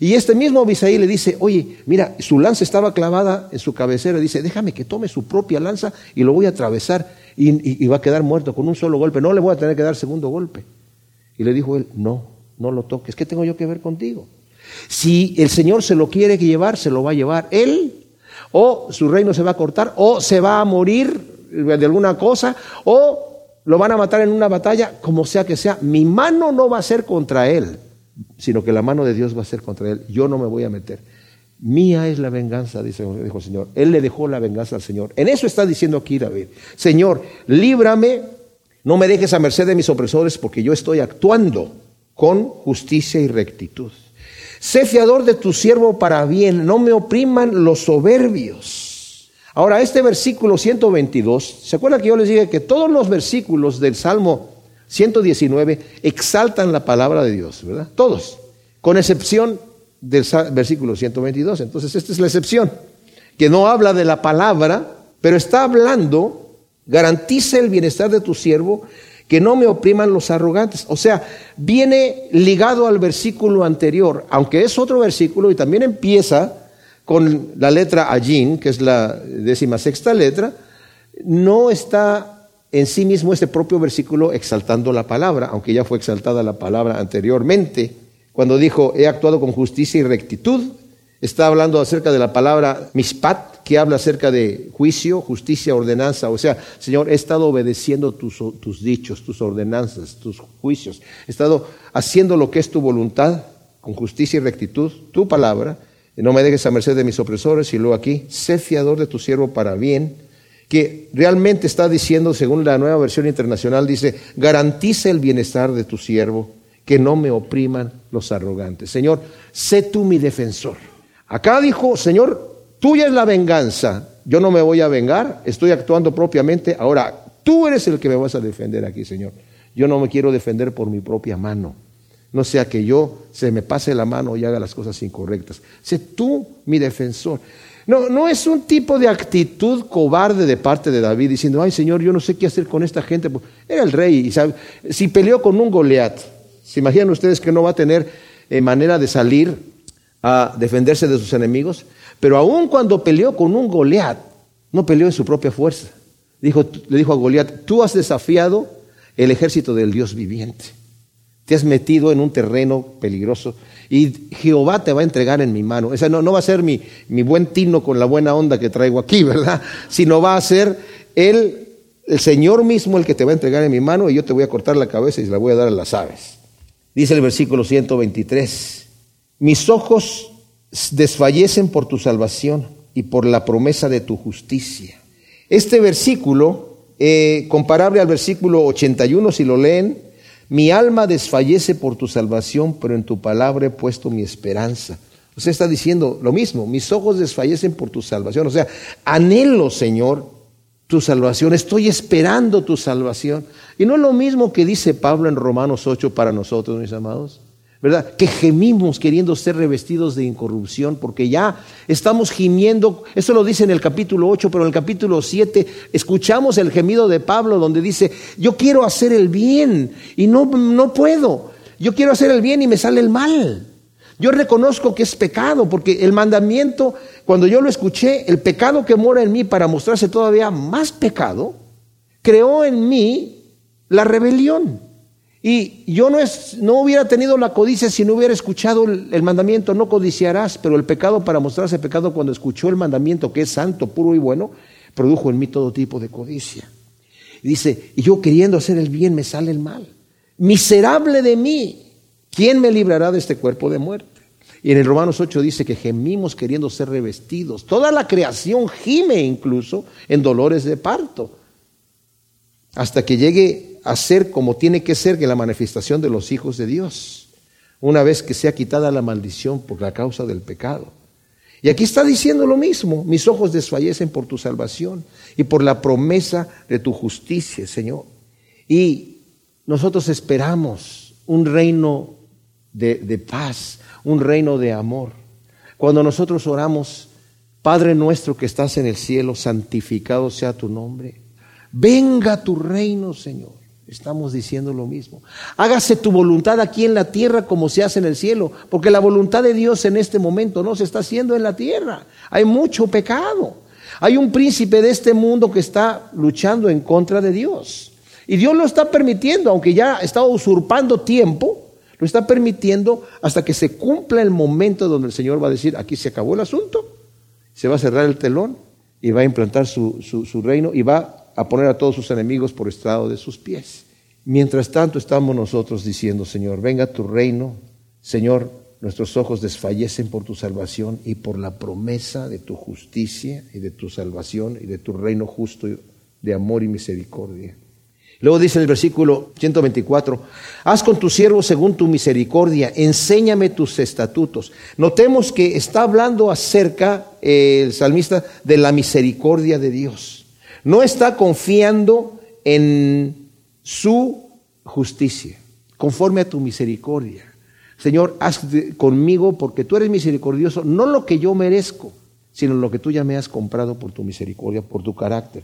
Y este mismo Abisaí le dice, oye, mira, su lanza estaba clavada en su cabecera. Dice, déjame que tome su propia lanza y lo voy a atravesar y, y va a quedar muerto con un solo golpe. No le voy a tener que dar segundo golpe. Y le dijo él, no, no lo toques. ¿Qué tengo yo que ver contigo? Si el Señor se lo quiere llevar, se lo va a llevar Él, o su reino se va a cortar, o se va a morir de alguna cosa, o lo van a matar en una batalla, como sea que sea. Mi mano no va a ser contra Él, sino que la mano de Dios va a ser contra Él. Yo no me voy a meter. Mía es la venganza, dice, dijo el Señor. Él le dejó la venganza al Señor. En eso está diciendo aquí David. Señor, líbrame, no me dejes a merced de mis opresores, porque yo estoy actuando con justicia y rectitud. Sé fiador de tu siervo para bien, no me opriman los soberbios. Ahora, este versículo 122, ¿se acuerda que yo les dije que todos los versículos del Salmo 119 exaltan la palabra de Dios, ¿verdad? Todos, con excepción del versículo 122. Entonces, esta es la excepción, que no habla de la palabra, pero está hablando, garantiza el bienestar de tu siervo, que no me opriman los arrogantes. O sea, viene ligado al versículo anterior, aunque es otro versículo y también empieza con la letra Ajin, que es la décima sexta letra, no está en sí mismo este propio versículo exaltando la palabra, aunque ya fue exaltada la palabra anteriormente, cuando dijo, he actuado con justicia y rectitud, está hablando acerca de la palabra mispat, que habla acerca de juicio, justicia, ordenanza. O sea, Señor, he estado obedeciendo tus, dichos, tus ordenanzas, tus juicios. He estado haciendo lo que es tu voluntad, con justicia y rectitud, tu palabra. no me dejes a merced de mis opresores. Y luego aquí, sé fiador de tu siervo para bien. Que realmente está diciendo, según la nueva versión internacional, dice, garantiza el bienestar de tu siervo, que no me opriman los arrogantes. Señor, sé tú mi defensor. Acá dijo, Señor, Tuya es la venganza. Yo no me voy a vengar, estoy actuando propiamente. Ahora, tú eres el que me vas a defender aquí, Señor. Yo no me quiero defender por mi propia mano. No sea que yo se me pase la mano y haga las cosas incorrectas. Sé tú mi defensor. No, no es un tipo de actitud cobarde de parte de David diciendo, ay Señor, yo no sé qué hacer con esta gente. Era el rey y sabe, si peleó con un Goliat, ¿se imaginan ustedes que no va a tener eh, manera de salir a defenderse de sus enemigos? Pero aun cuando peleó con un Goliat, no peleó en su propia fuerza. Dijo, le dijo a Goliat, tú has desafiado el ejército del Dios viviente. Te has metido en un terreno peligroso y Jehová te va a entregar en mi mano. Esa no, no va a ser mi, mi, buen tino con la buena onda que traigo aquí, ¿verdad? Sino va a ser él, el Señor mismo el que te va a entregar en mi mano y yo te voy a cortar la cabeza y se la voy a dar a las aves. Dice el versículo 123, mis ojos desfallecen por tu salvación y por la promesa de tu justicia. Este versículo, eh, comparable al versículo 81, si lo leen, mi alma desfallece por tu salvación, pero en tu palabra he puesto mi esperanza. O sea, está diciendo lo mismo, mis ojos desfallecen por tu salvación. O sea, anhelo, Señor, tu salvación, estoy esperando tu salvación. Y no es lo mismo que dice Pablo en Romanos 8 para nosotros, mis amados. ¿Verdad? Que gemimos queriendo ser revestidos de incorrupción, porque ya estamos gimiendo, eso lo dice en el capítulo 8, pero en el capítulo 7 escuchamos el gemido de Pablo donde dice, yo quiero hacer el bien y no, no puedo, yo quiero hacer el bien y me sale el mal. Yo reconozco que es pecado, porque el mandamiento, cuando yo lo escuché, el pecado que mora en mí para mostrarse todavía más pecado, creó en mí la rebelión. Y yo no, es, no hubiera tenido la codicia si no hubiera escuchado el, mandamiento, no codiciarás, pero el pecado para mostrarse pecado cuando escuchó el mandamiento que es santo, puro y bueno, produjo en mí todo tipo de codicia. Dice, y yo queriendo hacer el bien me sale el mal. Miserable de mí, ¿quién me librará de este cuerpo de muerte? Y en el Romanos 8 dice que gemimos queriendo ser revestidos. Toda la creación gime incluso en dolores de parto. Hasta que llegue hacer como tiene que ser que la manifestación de los hijos de Dios, una vez que sea quitada la maldición por la causa del pecado. Y aquí está diciendo lo mismo, mis ojos desfallecen por tu salvación y por la promesa de tu justicia, Señor. Y nosotros esperamos un reino de, de paz, un reino de amor. Cuando nosotros oramos, Padre nuestro que estás en el cielo, santificado sea tu nombre. Venga tu reino, Señor. Estamos diciendo lo mismo. Hágase tu voluntad aquí en la tierra como se hace en el cielo, porque la voluntad de Dios en este momento no se está haciendo en la tierra. Hay mucho pecado. Hay un príncipe de este mundo que está luchando en contra de Dios. Y Dios lo está permitiendo, aunque ya está usurpando tiempo, lo está permitiendo hasta que se cumpla el momento donde el Señor va a decir, aquí se acabó el asunto, se va a cerrar el telón y va a implantar su, su reino y va a poner a todos sus enemigos por estrado de sus pies. Mientras tanto estamos nosotros diciendo, Señor, venga tu reino, Señor, nuestros ojos desfallecen por tu salvación y por la promesa de tu justicia y de tu salvación y de tu reino justo de amor y misericordia. Luego dice en el versículo 124, haz con tu siervo según tu misericordia, enséñame tus estatutos. Notemos que está hablando acerca eh, el salmista de la misericordia de Dios. No está confiando en su justicia, conforme a tu misericordia. Señor, haz conmigo porque tú eres misericordioso, no lo que yo merezco, sino lo que tú ya me has comprado por tu misericordia, por tu carácter.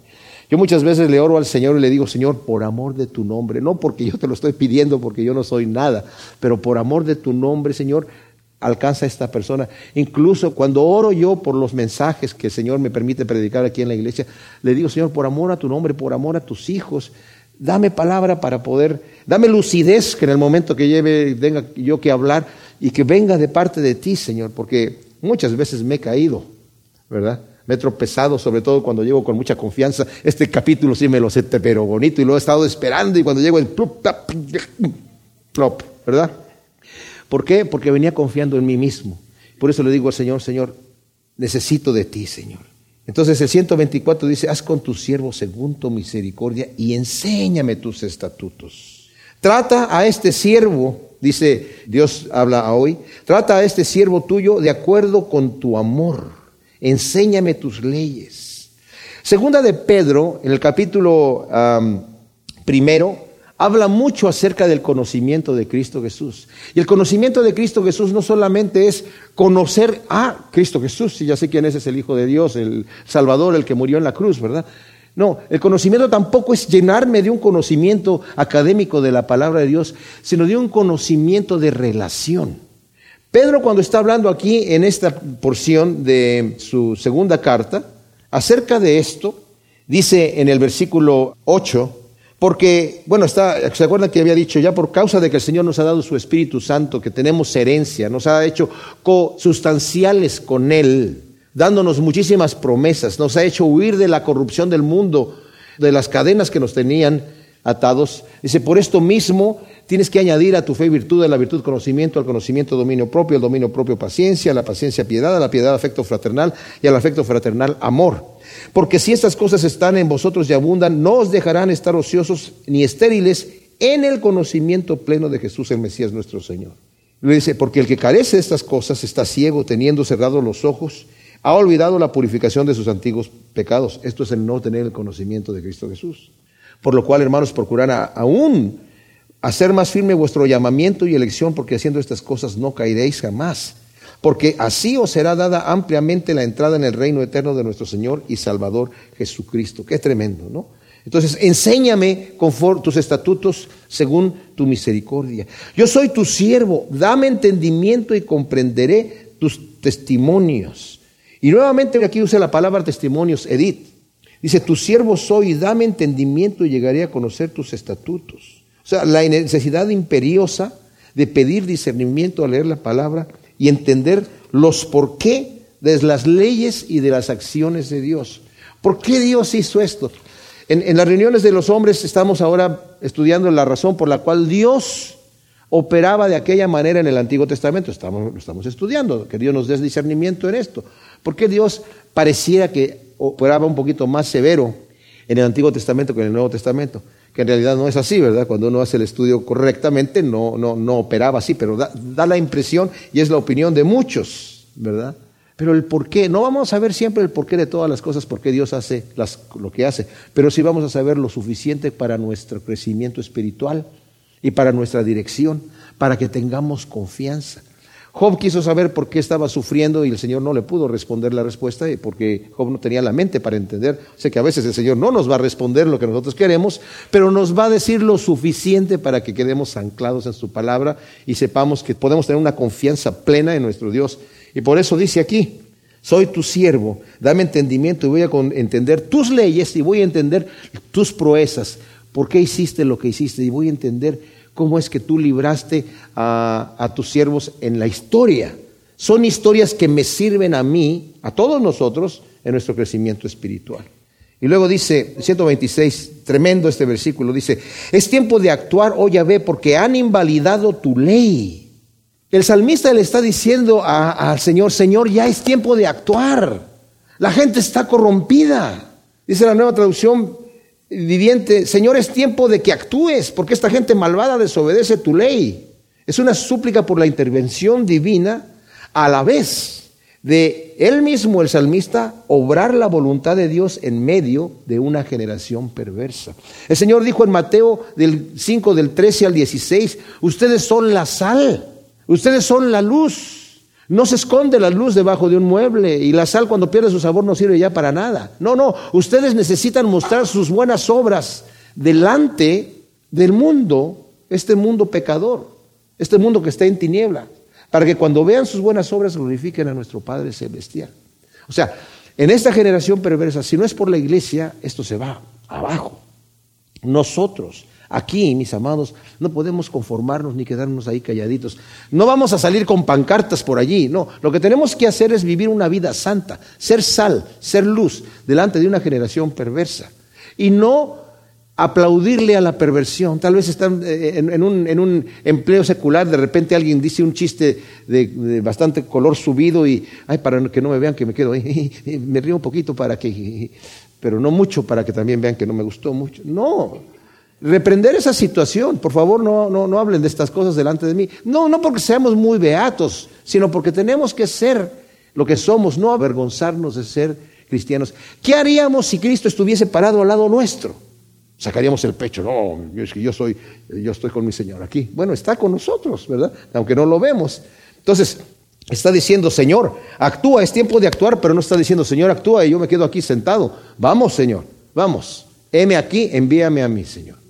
Yo muchas veces le oro al Señor y le digo, Señor, por amor de tu nombre, no porque yo te lo estoy pidiendo, porque yo no soy nada, pero por amor de tu nombre, Señor, alcanza a esta persona. Incluso cuando oro yo por los mensajes que el Señor me permite predicar aquí en la iglesia, le digo, Señor, por amor a tu nombre, por amor a tus hijos, dame palabra para poder, dame lucidez que en el momento que lleve, tenga yo que hablar y que venga de parte de ti, Señor, porque muchas veces me he caído, ¿verdad? Me he tropezado, sobre todo cuando llego con mucha confianza. Este capítulo sí me lo sé, pero bonito, y lo he estado esperando, y cuando llego el plop, ¿verdad? ¿Por qué? Porque venía confiando en mí mismo. Por eso le digo al Señor, Señor, necesito de ti, Señor. Entonces el 124 dice, haz con tu siervo según tu misericordia y enséñame tus estatutos. Trata a este siervo, dice Dios habla hoy, trata a este siervo tuyo de acuerdo con tu amor. Enséñame tus leyes. Segunda de Pedro, en el capítulo primero, habla mucho acerca del conocimiento de Cristo Jesús. Y el conocimiento de Cristo Jesús no solamente es conocer a Cristo Jesús, si ya sé quién es, es el Hijo de Dios, el Salvador, el que murió en la cruz, ¿verdad? No, el conocimiento tampoco es llenarme de un conocimiento académico de la palabra de Dios, sino de un conocimiento de relación. Pedro cuando está hablando aquí en esta porción de su segunda carta, acerca de esto, dice en el versículo 8, porque, bueno, está, ¿se acuerdan que había dicho ya por causa de que el Señor nos ha dado su Espíritu Santo, que tenemos herencia, nos ha hecho consustanciales con Él, dándonos muchísimas promesas, nos ha hecho huir de la corrupción del mundo, de las cadenas que nos tenían atados. Dice, por esto mismo tienes que añadir a tu fe virtud, a la virtud conocimiento, al conocimiento dominio propio, al dominio propio paciencia, a la paciencia piedad, a la piedad afecto fraternal y al afecto fraternal amor. Porque si estas cosas están en vosotros y abundan, no os dejarán estar ociosos ni estériles en el conocimiento pleno de Jesús el Mesías nuestro Señor. Le dice, porque el que carece de estas cosas está ciego, teniendo cerrados los ojos, ha olvidado la purificación de sus antiguos pecados. Esto es el no tener el conocimiento de Cristo Jesús. Por lo cual, hermanos, procurad aún hacer más firme vuestro llamamiento y elección, porque haciendo estas cosas no caeréis jamás porque así os será dada ampliamente la entrada en el reino eterno de nuestro Señor y Salvador Jesucristo. Qué tremendo, ¿no? Entonces, enséñame conforme tus estatutos según tu misericordia. Yo soy tu siervo, dame entendimiento y comprenderé tus testimonios. Y nuevamente aquí usa la palabra testimonios, Edith. Dice, tu siervo soy, dame entendimiento y llegaré a conocer tus estatutos. O sea, la necesidad imperiosa de pedir discernimiento al leer la palabra y entender los por qué de las leyes y de las acciones de Dios. ¿Por qué Dios hizo esto? En, las reuniones de los hombres estamos ahora estudiando la razón por la cual Dios operaba de aquella manera en el Antiguo Testamento. Estamos, lo estamos estudiando, que Dios nos dé discernimiento en esto. ¿Por qué Dios pareciera que operaba un poquito más severo en el Antiguo Testamento que en el Nuevo Testamento? Que en realidad no es así, ¿verdad? Cuando uno hace el estudio correctamente, no, no, no operaba así, pero da, da, la impresión y es la opinión de muchos, ¿verdad? Pero el por qué, no vamos a saber siempre el porqué de todas las cosas, por qué Dios hace las, lo que hace, pero sí vamos a saber lo suficiente para nuestro crecimiento espiritual y para nuestra dirección, para que tengamos confianza. Job quiso saber por qué estaba sufriendo y el Señor no le pudo responder la respuesta porque Job no tenía la mente para entender. Sé que a veces el Señor no nos va a responder lo que nosotros queremos, pero nos va a decir lo suficiente para que quedemos anclados en su palabra y sepamos que podemos tener una confianza plena en nuestro Dios. Y por eso dice aquí, soy tu siervo, dame entendimiento y voy a entender tus leyes y voy a entender tus proezas. ¿Por qué hiciste lo que hiciste? Y voy a entender cómo es que tú libraste a, tus siervos en la historia. Son historias que me sirven a mí, a todos nosotros, en nuestro crecimiento espiritual. Y luego dice, 126, tremendo este versículo, dice, es tiempo de actuar, oh Yahvé, porque han invalidado tu ley. El salmista le está diciendo al Señor, Señor, ya es tiempo de actuar. La gente está corrompida. Dice la nueva traducción, viviente, Señor, es tiempo de que actúes, porque esta gente malvada desobedece tu ley. Es una súplica por la intervención divina a la vez de él mismo, el salmista, obrar la voluntad de Dios en medio de una generación perversa. El Señor dijo en Mateo del 5, del 13 al 16, ustedes son la sal, ustedes son la luz. No se esconde la luz debajo de un mueble y la sal cuando pierde su sabor no sirve ya para nada. No, no, ustedes necesitan mostrar sus buenas obras delante del mundo, este mundo pecador, este mundo que está en tiniebla, para que cuando vean sus buenas obras glorifiquen a nuestro Padre Celestial. O sea, en esta generación perversa, si no es por la iglesia, esto se va abajo. Nosotros Aquí, mis amados, no podemos conformarnos ni quedarnos ahí calladitos. No vamos a salir con pancartas por allí, no. Lo que tenemos que hacer es vivir una vida santa, ser sal, ser luz delante de una generación perversa. Y no aplaudirle a la perversión. Tal vez están eh, en, un, empleo secular, de repente alguien dice un chiste de, bastante color subido y, ay, para que no me vean que me quedo ahí, me río un poquito para que, pero no mucho para que también vean que no me gustó mucho. No, reprender esa situación. Por favor, no, no, no hablen de estas cosas delante de mí. No, no porque seamos muy beatos, sino porque tenemos que ser lo que somos, no avergonzarnos de ser cristianos. ¿Qué haríamos si Cristo estuviese parado al lado nuestro? sacaríamos el pecho, no, yo, yo, soy, yo estoy con mi Señor aquí. Bueno, está con nosotros, ¿verdad? Aunque no lo vemos. Entonces, está diciendo, Señor, actúa, es tiempo de actuar, pero no está diciendo, Señor, actúa y yo me quedo aquí sentado. Vamos, Señor, vamos, heme aquí, envíame a mí, Señor.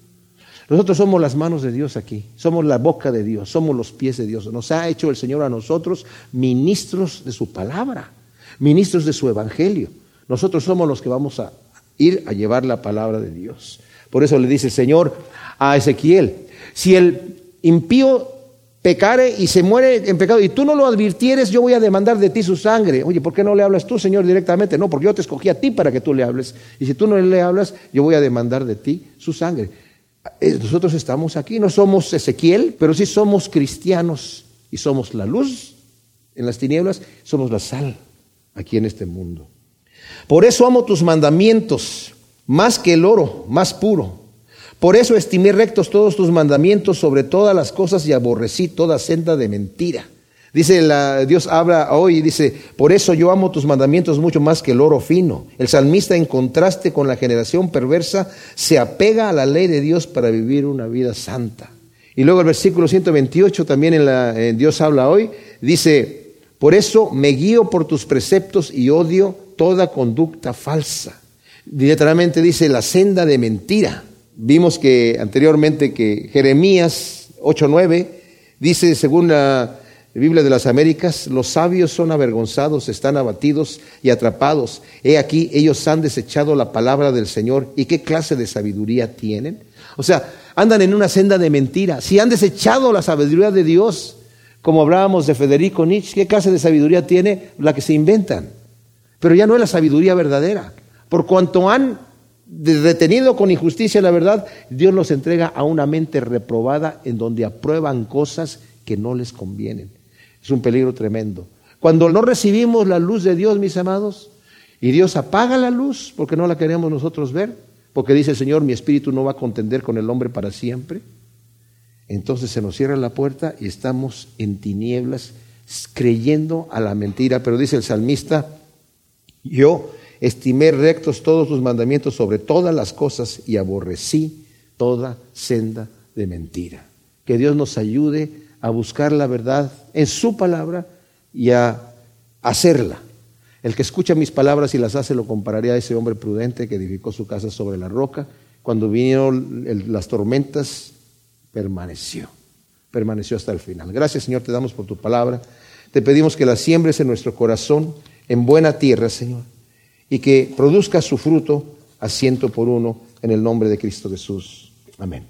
Nosotros somos las manos de Dios aquí, somos la boca de Dios, somos los pies de Dios. Nos ha hecho el Señor a nosotros ministros de su palabra, ministros de su evangelio. Nosotros somos los que vamos a ir a llevar la palabra de Dios. Por eso le dice el Señor a Ezequiel, si el impío pecare y se muere en pecado y tú no lo advirtieres, yo voy a demandar de ti su sangre. Oye, ¿por qué no le hablas tú, Señor, directamente? No, porque yo te escogí a ti para que tú le hables. Y si tú no le hablas, yo voy a demandar de ti su sangre. Eh, nosotros estamos aquí, no somos Ezequiel, pero sí somos cristianos y somos la luz en las tinieblas, somos la sal aquí en este mundo. Por eso amo tus mandamientos más que el oro, más puro. Por eso estimé rectos todos tus mandamientos sobre todas las cosas y aborrecí toda senda de mentira. Dice Dios habla hoy y dice, por eso yo amo tus mandamientos mucho más que el oro fino. El salmista en contraste con la generación perversa se apega a la ley de Dios para vivir una vida santa. Y luego el versículo 128 también en, en Dios habla hoy, dice, por eso me guío por tus preceptos y odio toda conducta falsa. Literalmente dice la senda de mentira. Vimos que anteriormente que Jeremías 8:9 dice según la Biblia de las Américas, los sabios son avergonzados, están abatidos y atrapados. He aquí, ellos han desechado la palabra del Señor. ¿Y qué clase de sabiduría tienen? O sea, andan en una senda de mentira. Si han desechado la sabiduría de Dios, como hablábamos de Federico Nietzsche, ¿qué clase de sabiduría tiene la que se inventan? Pero ya no es la sabiduría verdadera. Por cuanto han detenido con injusticia la verdad, Dios los entrega a una mente reprobada en donde aprueban cosas que no les convienen. Es un peligro tremendo. Cuando no recibimos la luz de Dios, mis amados, y Dios apaga la luz porque no la queremos nosotros ver, porque dice el Señor, mi espíritu no va a contender con el hombre para siempre, entonces se nos cierra la puerta y estamos en tinieblas creyendo a la mentira. Pero dice el salmista, yo estimé rectos todos tus mandamientos sobre todas las cosas y aborrecí toda senda de mentira. Que Dios nos ayude a buscar la verdad en su palabra y a hacerla. El que escucha mis palabras y las hace lo compararé a ese hombre prudente que edificó su casa sobre la roca. Cuando vinieron las tormentas, permaneció. Permaneció hasta el final. Gracias Señor, te damos por tu palabra. Te pedimos que la siembres en nuestro corazón, en buena tierra, Señor, y que produzca su fruto a ciento por uno en el nombre de Cristo Jesús. Amén.